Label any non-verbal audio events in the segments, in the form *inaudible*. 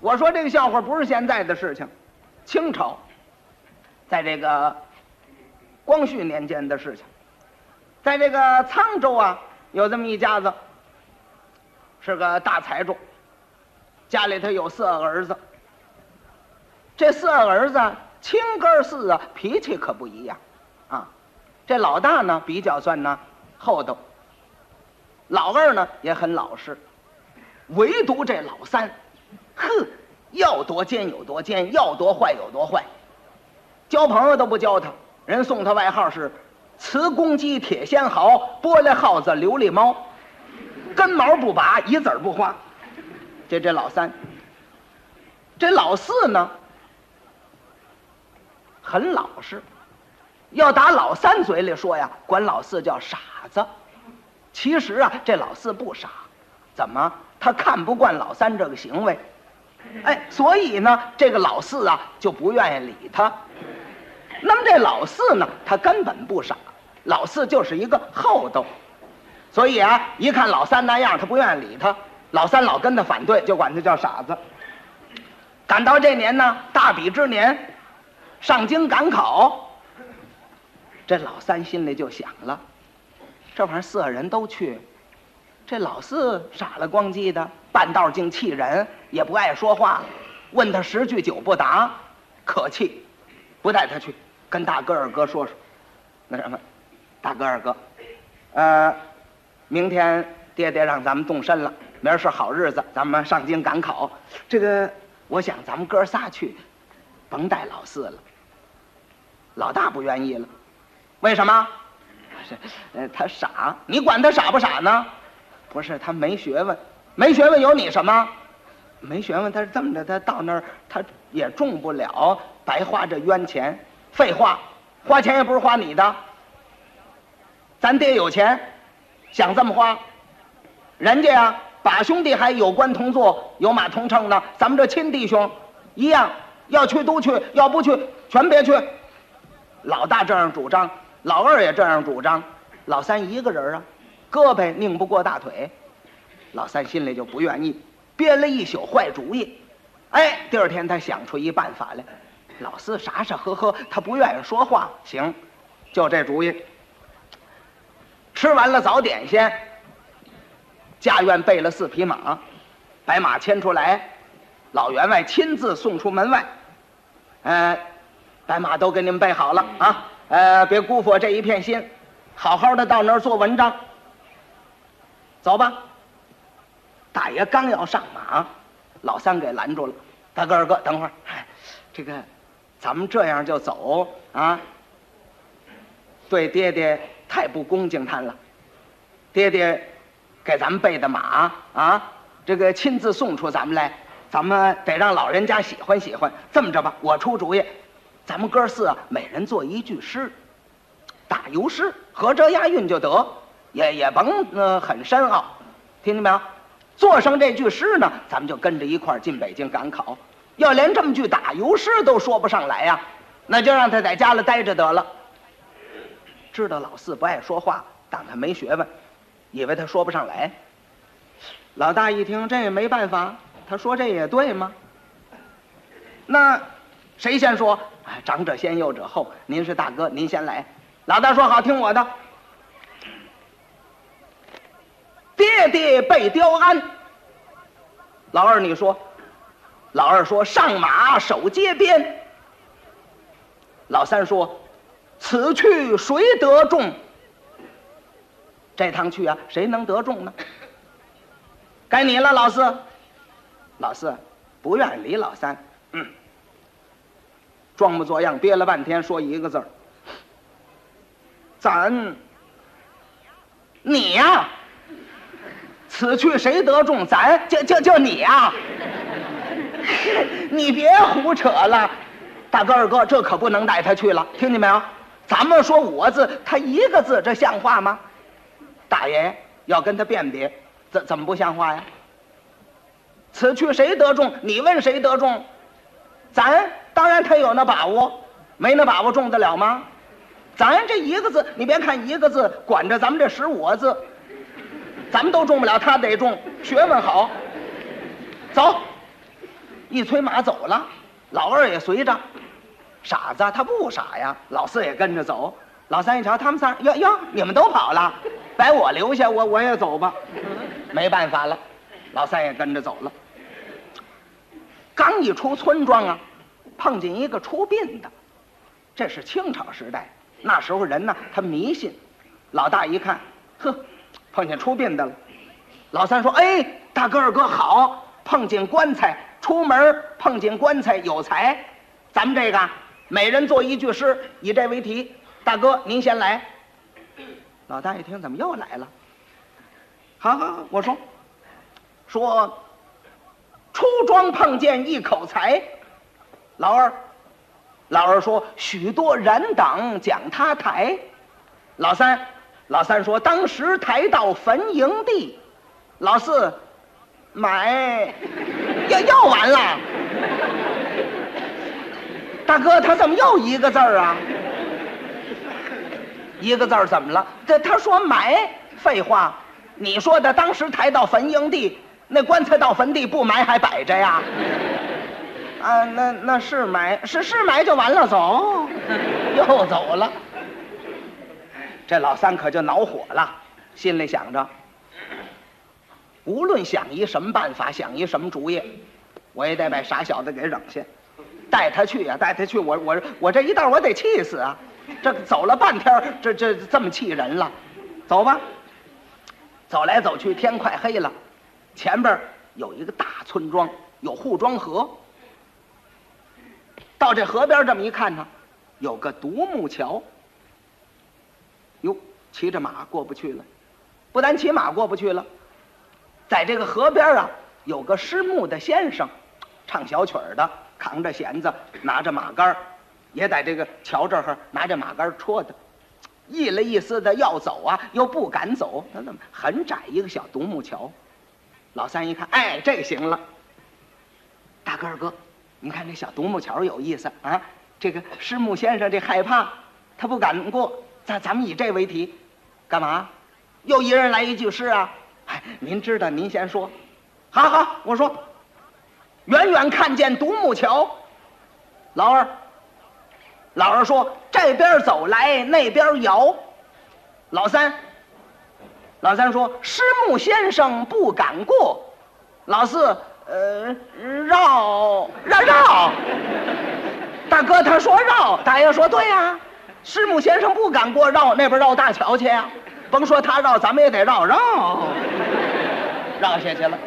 我说这个笑话不是现在的事情，清朝，在这个光绪年间的事情，在这个沧州啊，有这么一家子，是个大财主，家里头有四个儿子。这四个儿子亲哥四啊，脾气可不一样，啊，这老大呢比较算呢厚道，老二呢也很老实，唯独这老三，哼，要多奸有多奸，要多坏有多坏，交朋友都不交他，人送他外号是“瓷公鸡，铁仙毫，玻璃耗子，琉璃猫”，根毛不拔，一子儿不花。这这老三，这老四呢？很老实，要打老三嘴里说呀，管老四叫傻子。其实啊，这老四不傻，怎么？他看不惯老三这个行为，哎，所以呢，这个老四啊就不愿意理他。那么这老四呢，他根本不傻，老四就是一个厚道，所以啊，一看老三那样，他不愿意理他。老三老跟他反对，就管他叫傻子。赶到这年呢，大比之年。上京赶考，这老三心里就想了：这玩意儿四个人都去，这老四傻了光叽的，半道竟气人，也不爱说话，问他十句九不答，可气，不带他去，跟大哥二哥说说，那什么，大哥二哥，呃，明天爹爹让咱们动身了，明儿是好日子，咱们上京赶考，这个我想咱们哥仨去，甭带老四了。老大不愿意了，为什么？是，*laughs* 呃，他傻，你管他傻不傻呢？不是，他没学问，没学问有你什么？没学问，他是这么着，他到那儿他也中不了，白花这冤钱。废话，花钱也不是花你的。咱爹有钱，想这么花，人家呀，把兄弟还有官同坐，有马同乘呢。咱们这亲弟兄，一样要去都去，要不去全别去。老大这样主张，老二也这样主张，老三一个人啊，胳膊拧不过大腿，老三心里就不愿意，憋了一宿坏主意。哎，第二天他想出一办法来，老四傻傻呵呵，他不愿意说话，行，就这主意。吃完了早点先，家院备了四匹马，白马牵出来，老员外亲自送出门外，呃。白马都给你们备好了啊！呃，别辜负我这一片心，好好的到那儿做文章。走吧。大爷刚要上马，老三给拦住了。大哥二哥，等会儿，这个，咱们这样就走啊？对爹爹太不恭敬他了。爹爹给咱们备的马啊，这个亲自送出咱们来，咱们得让老人家喜欢喜欢。这么着吧，我出主意。咱们哥四啊，每人做一句诗，打油诗，合辙押韵就得，也也甭呃很深奥，听见没有？做上这句诗呢，咱们就跟着一块儿进北京赶考。要连这么句打油诗都说不上来呀，那就让他在家里待着得了。知道老四不爱说话，当他没学问，以为他说不上来。老大一听，这也没办法，他说这也对吗？那谁先说？长者先，幼者后。您是大哥，您先来。老大说好，听我的。爹爹被雕鞍。老二你说。老二说上马守街边。老三说，此去谁得中？这趟去啊，谁能得中呢？该你了，老四。老四不愿理老三。嗯。装模作样，憋了半天，说一个字儿：“咱，你呀，此去谁得中？咱就就就你啊！*laughs* 你别胡扯了，大哥二哥，这可不能带他去了，听见没有？咱们说五个字，他一个字，这像话吗？大爷要跟他辨别，怎怎么不像话呀？此去谁得中？你问谁得中？咱。”当然，他有那把握，没那把握中得了吗？咱这一个字，你别看一个字，管着咱们这十五个字，咱们都中不了，他得中，学问好。走，一催马走了，老二也随着。傻子他不傻呀，老四也跟着走。老三一瞧，他们仨，哟哟，你们都跑了，把我留下，我我也走吧。没办法了，老三也跟着走了。刚一出村庄啊，碰见一个出殡的，这是清朝时代，那时候人呢他迷信。老大一看，呵，碰见出殡的了。老三说：“哎，大哥二哥好，碰见棺材，出门碰见棺材有财。咱们这个每人做一句诗，以这为题。大哥您先来。”老大一听，怎么又来了？好好好，我说，说。出庄碰见一口财，老二，老二说许多人等讲他抬，老三，老三说当时抬到坟营地，老四，买，又又完了，大哥他怎么又一个字儿啊？一个字儿怎么了？这他说埋，废话，你说的当时抬到坟营地。那棺材到坟地不埋还摆着呀？啊，那那是埋，是是埋就完了，走，又走了。这老三可就恼火了，心里想着，无论想一什么办法，想一什么主意，我也得把傻小子给扔下，带他去呀，带他去，我我我这一道我得气死啊！这走了半天，这这这么气人了，走吧。走来走去，天快黑了。前边有一个大村庄，有护庄河。到这河边这么一看呢，有个独木桥。哟，骑着马过不去了，不但骑马过不去了，在这个河边啊，有个失木的先生，唱小曲儿的，扛着弦子，拿着马杆也在这个桥这儿拿着马杆戳的，意了意思的要走啊，又不敢走，那怎么很窄一个小独木桥？老三一看，哎，这行了。大哥二哥，你看这小独木桥有意思啊！这个师木先生这害怕，他不敢过。咱咱们以这为题，干嘛？又一人来一句诗啊！哎，您知道，您先说。好好，我说。远远看见独木桥，老二。老二说：“这边走来，那边摇。”老三。老三说：“师木先生不敢过。”老四：“呃，绕绕绕。” *laughs* 大哥他说绕，大爷说对呀，师母先生不敢过，绕那边绕大桥去呀。甭说他绕，咱们也得绕绕，绕下去了。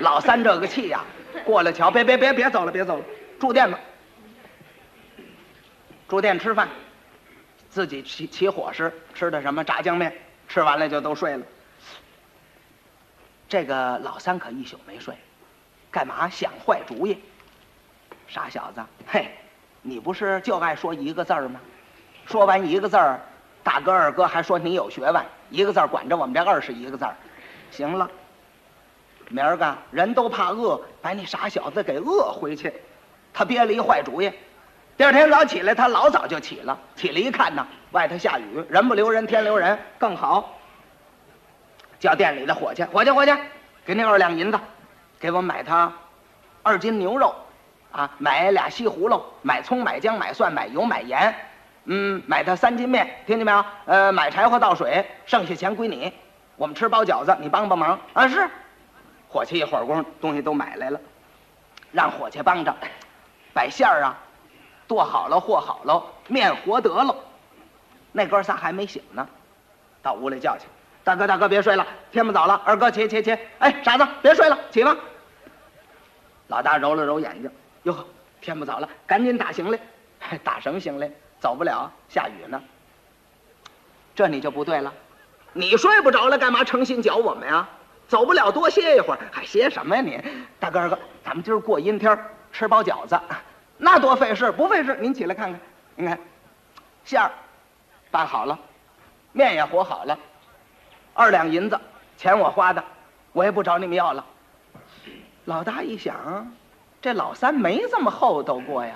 老三这个气呀，过了桥，别别别别走了，别走了，住店吧，住店吃饭。自己起起伙食，吃的什么炸酱面，吃完了就都睡了。这个老三可一宿没睡，干嘛想坏主意？傻小子，嘿，你不是就爱说一个字儿吗？说完一个字儿，大哥二哥还说你有学问，一个字儿管着我们这二十一个字儿。行了，明儿个人都怕饿，把你傻小子给饿回去。他憋了一坏主意。第二天早起来，他老早就起了。起来一看呢，外头下雨，人不留人，天留人，更好。叫店里的伙计，伙计，伙计，给你二两银子，给我买他二斤牛肉，啊，买俩西葫芦，买葱，买姜，买蒜，买油，买盐，嗯，买他三斤面，听见没有？呃，买柴火倒水，剩下钱归你。我们吃包饺子，你帮帮忙啊！是，伙计一会儿功夫东西都买来了，让伙计帮着摆馅儿啊。剁好了，和好了，面和得了，那哥仨还没醒呢，到屋里叫去，大哥大哥别睡了，天不早了，二哥起起起，哎傻子别睡了，起吧。老大揉了揉眼睛，哟，天不早了，赶紧打行李，*laughs* 打什么行李？走不了，下雨呢。这你就不对了，你睡不着了，干嘛诚心搅我们呀？走不了，多歇一会儿，还歇什么呀你？大哥二哥，咱们今儿过阴天，吃包饺子。那多费事，不费事。您起来看看，您看，馅儿拌好了，面也和好了，二两银子，钱我花的，我也不找你们要了。老大一想，这老三没这么厚道过呀。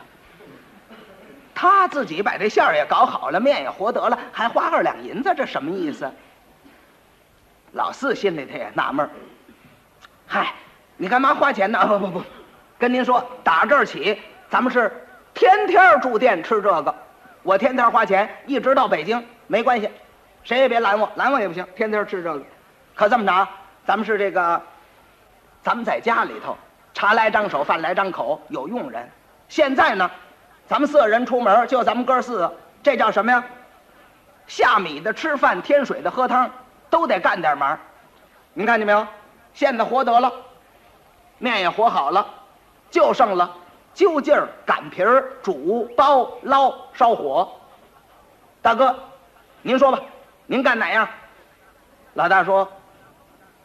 他自己把这馅儿也搞好了，面也和得了，还花二两银子，这什么意思？老四心里头也纳闷儿，嗨，你干嘛花钱呢？不不不，跟您说，打这儿起，咱们是天天住店吃这个，我天天花钱，一直到北京没关系，谁也别拦我，拦我也不行，天天吃这个。可这么着，咱们是这个，咱们在家里头，茶来张手，饭来张口，有佣人。现在呢，咱们四个人出门，就咱们哥四个，这叫什么呀？下米的吃饭，添水的喝汤，都得干点忙。您看见没有？现在活得了，面也和好了，就剩了揪劲儿、擀皮儿、煮、包、捞、烧火。大哥，您说吧，您干哪样？老大说：“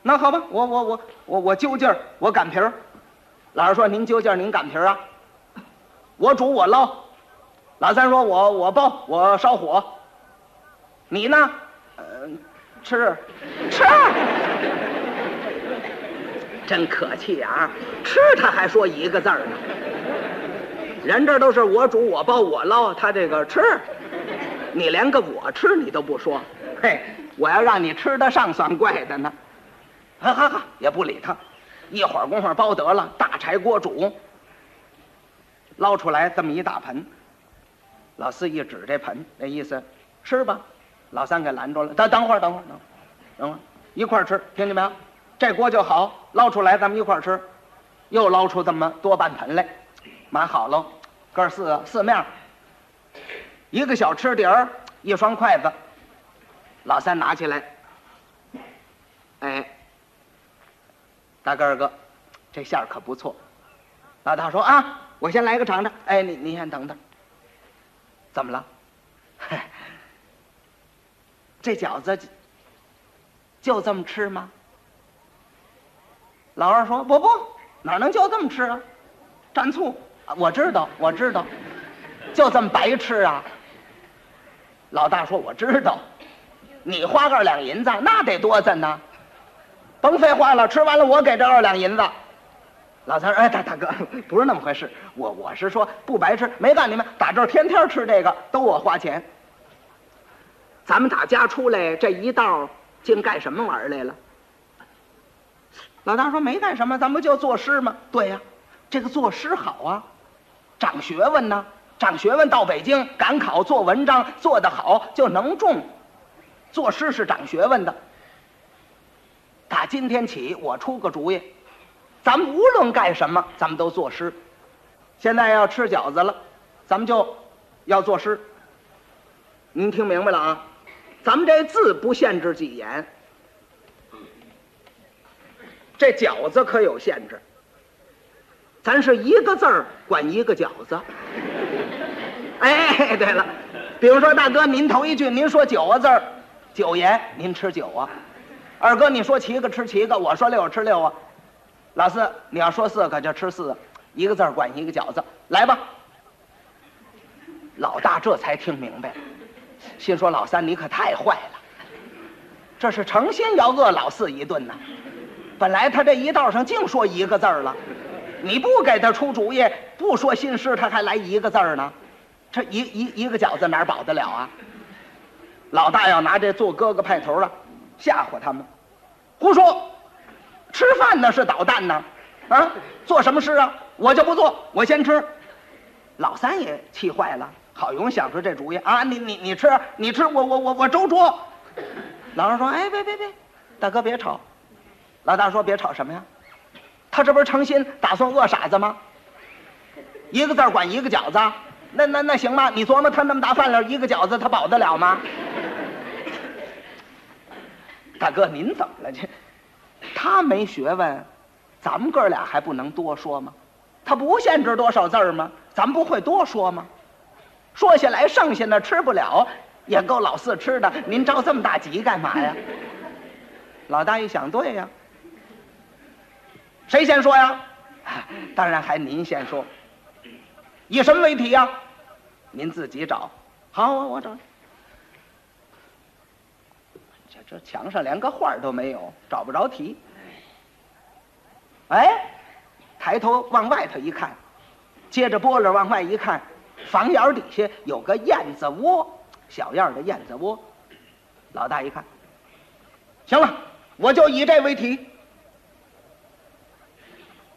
那好吧，我我我我我揪劲儿，我擀皮儿。”老二说：“您揪劲儿，您擀皮儿啊？我煮我捞。”老三说：“我我包我烧火。”你呢？嗯，吃吃。真可气啊！吃他还说一个字儿呢。人这都是我煮我包我捞，他这个吃，你连个我吃你都不说。嘿，我要让你吃得上算怪的呢。哈哈哈，也不理他。一会儿功夫包得了，大柴锅煮，捞出来这么一大盆。老四一指这盆，那意思吃吧。老三给拦住了，等等会儿，等会儿，等，等会儿，一块儿吃，听见没有？这锅就好，捞出来咱们一块儿吃。又捞出这么多半盆来，码好喽，哥四四面，一个小吃碟儿，一双筷子。老三拿起来，哎，大哥二哥，这馅儿可不错。老大说啊，我先来个尝尝。哎，你你先等等。怎么了？*laughs* 这饺子就这么吃吗？老二说：“不不，哪能就这么吃啊？蘸醋，我知道，我知道，就这么白吃啊。”老大说：“我知道，你花二两银子，那得多赠呢。甭废话了，吃完了我给这二两银子。”老三说：“哎，大大哥，不是那么回事，我我是说不白吃，没干你们打这儿天天吃这个，都我花钱。”咱们打家出来这一道，竟干什么玩意儿来了？老大说没干什么，咱不就作诗吗？对呀，这个作诗好啊，长学问呢。长学问到北京赶考做文章做得好就能中，作诗是长学问的。打今天起，我出个主意，咱们无论干什么，咱们都作诗。现在要吃饺子了，咱们就要作诗。您听明白了啊？咱们这字不限制几言，这饺子可有限制。咱是一个字儿管一个饺子。哎，对了，比如说大哥，您头一句您说九个字儿，九言，您吃九啊。二哥，你说七个吃七个，我说六个吃六啊。老四，你要说四个就吃四个，一个字管一个饺子。来吧。老大这才听明白。心说老三你可太坏了，这是诚心要饿老四一顿呢。本来他这一道上净说一个字儿了，你不给他出主意，不说新诗，他还来一个字儿呢。这一一一个饺子哪儿饱得了啊？老大要拿这做哥哥派头了吓唬他们，胡说！吃饭呢是捣蛋呢，啊，做什么诗啊？我就不做，我先吃。老三也气坏了。好容易想出这主意啊！你你你吃，你吃，我我我我周桌。老二说：“哎，别别别，大哥别吵。”老大说：“别吵什么呀？他这不是诚心打算饿傻子吗？一个字管一个饺子，那那那行吗？你琢磨他那么大饭量，一个饺子他饱得了吗？”大哥，您怎么了？这他没学问，咱们哥俩还不能多说吗？他不限制多少字儿吗？咱不会多说吗？说下来，剩下的吃不了，也够老四吃的。您着这么大急干嘛呀？*laughs* 老大一想，对呀。谁先说呀？*laughs* 当然还您先说。以什么为题呀？您自己找。好，我我找。这墙上连个画都没有，找不着题。哎，抬头往外头一看，接着波了往外一看。房檐底下有个燕子窝，小样的燕子窝。老大一看，行了，我就以这为题。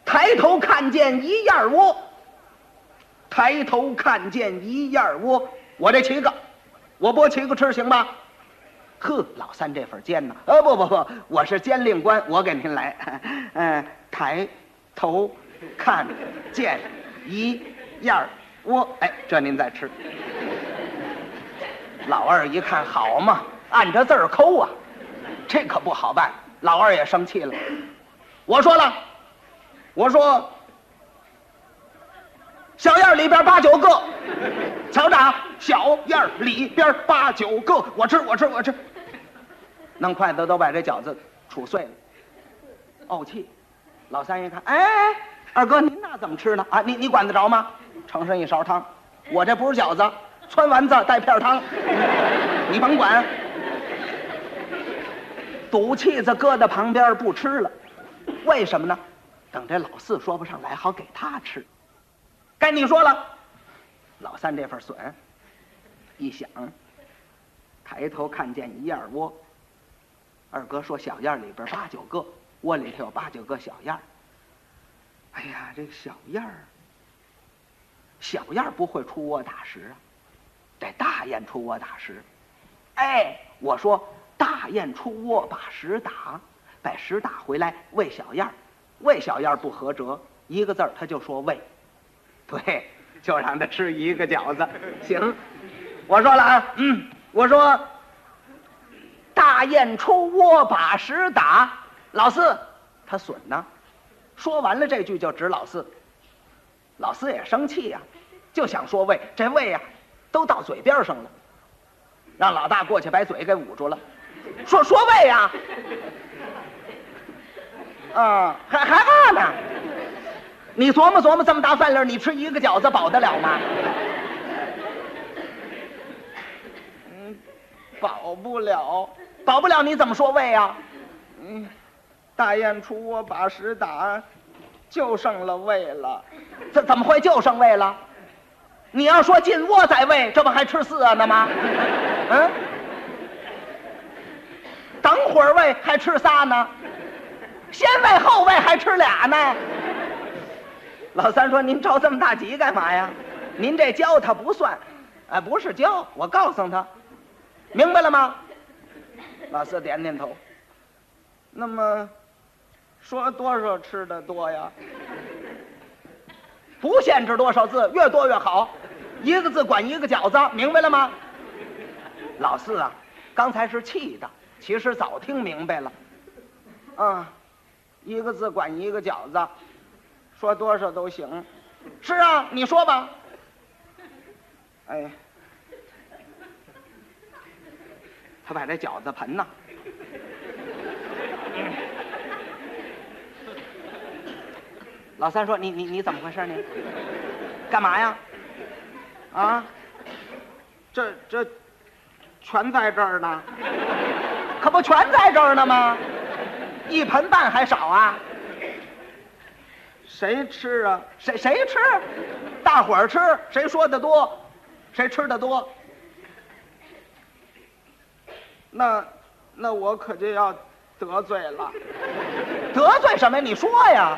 抬头看见一燕窝，抬头看见一燕窝，我这七个，我剥七个吃行吗？呵，老三这份煎呢？呃，不不不，我是监令官，我给您来。嗯，*laughs* 抬头看见一燕窝，哎，这您再吃。老二一看，好嘛，按着字儿抠啊，这可不好办。老二也生气了，我说了，我说小燕里边八九个，瞧着啊，小燕里边八九个，我吃我吃我吃，弄筷子都把这饺子杵碎了，怄气。老三一看，哎，二哥您那怎么吃呢？啊，你你管得着吗？盛上一勺汤，我这不是饺子，汆丸子带片汤，你甭管。赌气子搁在旁边不吃了，为什么呢？等这老四说不上来，好给他吃。该你说了，老三这份损，一想，抬头看见一燕窝。二哥说小燕里边八九个，窝里头有八九个小燕。哎呀，这个小燕儿，小燕不会出窝打食啊，得大雁出窝打食。哎，我说。大雁出窝把食打，把食打回来喂小燕儿，喂小燕儿不合辙，一个字儿他就说喂，对，就让他吃一个饺子。行，我说了啊，嗯，我说大雁出窝把食打，老四他损呢。说完了这句就指老四，老四也生气呀，就想说喂，这喂呀都到嘴边上了，让老大过去把嘴给捂住了。说说喂呀，啊，还害怕呢？你琢磨琢磨，这么大饭量，你吃一个饺子饱得了吗？嗯，饱不了，饱不了，你怎么说喂呀？嗯，大雁出窝把屎打，就剩了喂了。怎怎么会就剩喂了？你要说进窝再喂，这不还吃四啊呢吗？*laughs* 嗯。等会儿喂还吃仨呢，先喂后喂还吃俩呢。老三说：“您着这么大急干嘛呀？您这教他不算，哎，不是教，我告诉他，明白了吗？”老四点点头。那么，说多少吃的多呀？不限制多少字，越多越好，一个字管一个饺子，明白了吗？老四啊，刚才是气的。其实早听明白了，啊，一个字管一个饺子，说多少都行。是啊，你说吧。哎，他把这饺子盆呢，老三说：“你你你怎么回事呢？干嘛呀？啊，这这全在这儿呢。”可不全在这儿呢吗？一盆半还少啊？谁吃啊？谁谁吃？大伙儿吃，谁说的多，谁吃的多？那那我可就要得罪了。得罪什么呀？你说呀？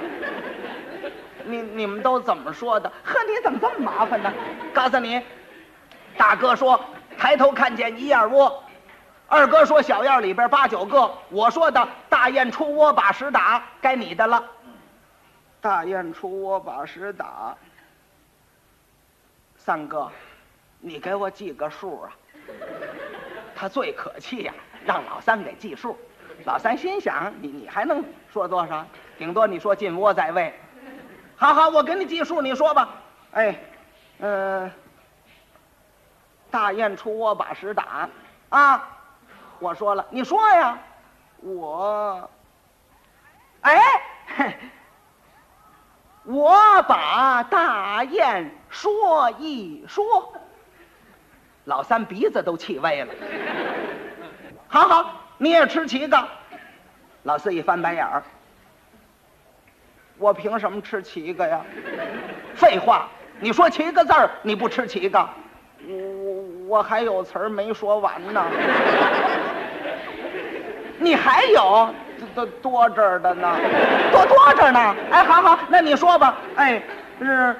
你你们都怎么说的？呵，你怎么这么麻烦呢？告诉你，大哥说，抬头看见一燕窝。二哥说：“小燕里边八九个。”我说的大雁出窝把屎打，该你的了。大雁出窝把屎打。三哥，你给我记个数啊！*laughs* 他最可气呀，让老三给记数。老三心想：你你还能说多少？顶多你说进窝在位。好好，我给你记数，你说吧。哎，嗯，大雁出窝把屎打啊。我说了，你说呀，我，哎，我把大雁说一说，老三鼻子都气歪了。好好，你也吃七个。老四一翻白眼儿，我凭什么吃七个呀？废话，你说七个字儿，你不吃七个？我我我还有词儿没说完呢。你还有多多这儿的呢，多多着呢。哎，好好，那你说吧。哎，是，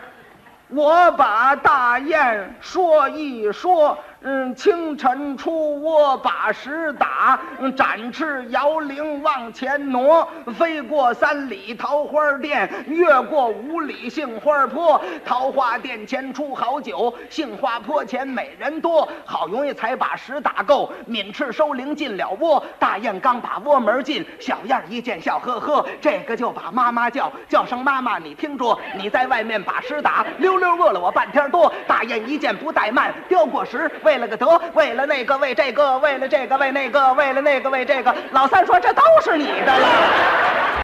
我把大雁说一说。嗯，清晨出窝把石打，展翅摇铃往前挪，飞过三里桃花店，越过五里杏花坡。桃花店前出好酒，杏花坡前美人多。好容易才把石打够，敏翅收铃进了窝。大雁刚把窝门进，小燕一见笑呵呵，这个就把妈妈叫，叫声妈妈你听着，你在外面把石打，溜溜饿了我半天多。大雁一见不怠慢，叼过石，为了个得，为了那个为这个，为了这个为那个，为了那个为这个。老三说这都是你的了。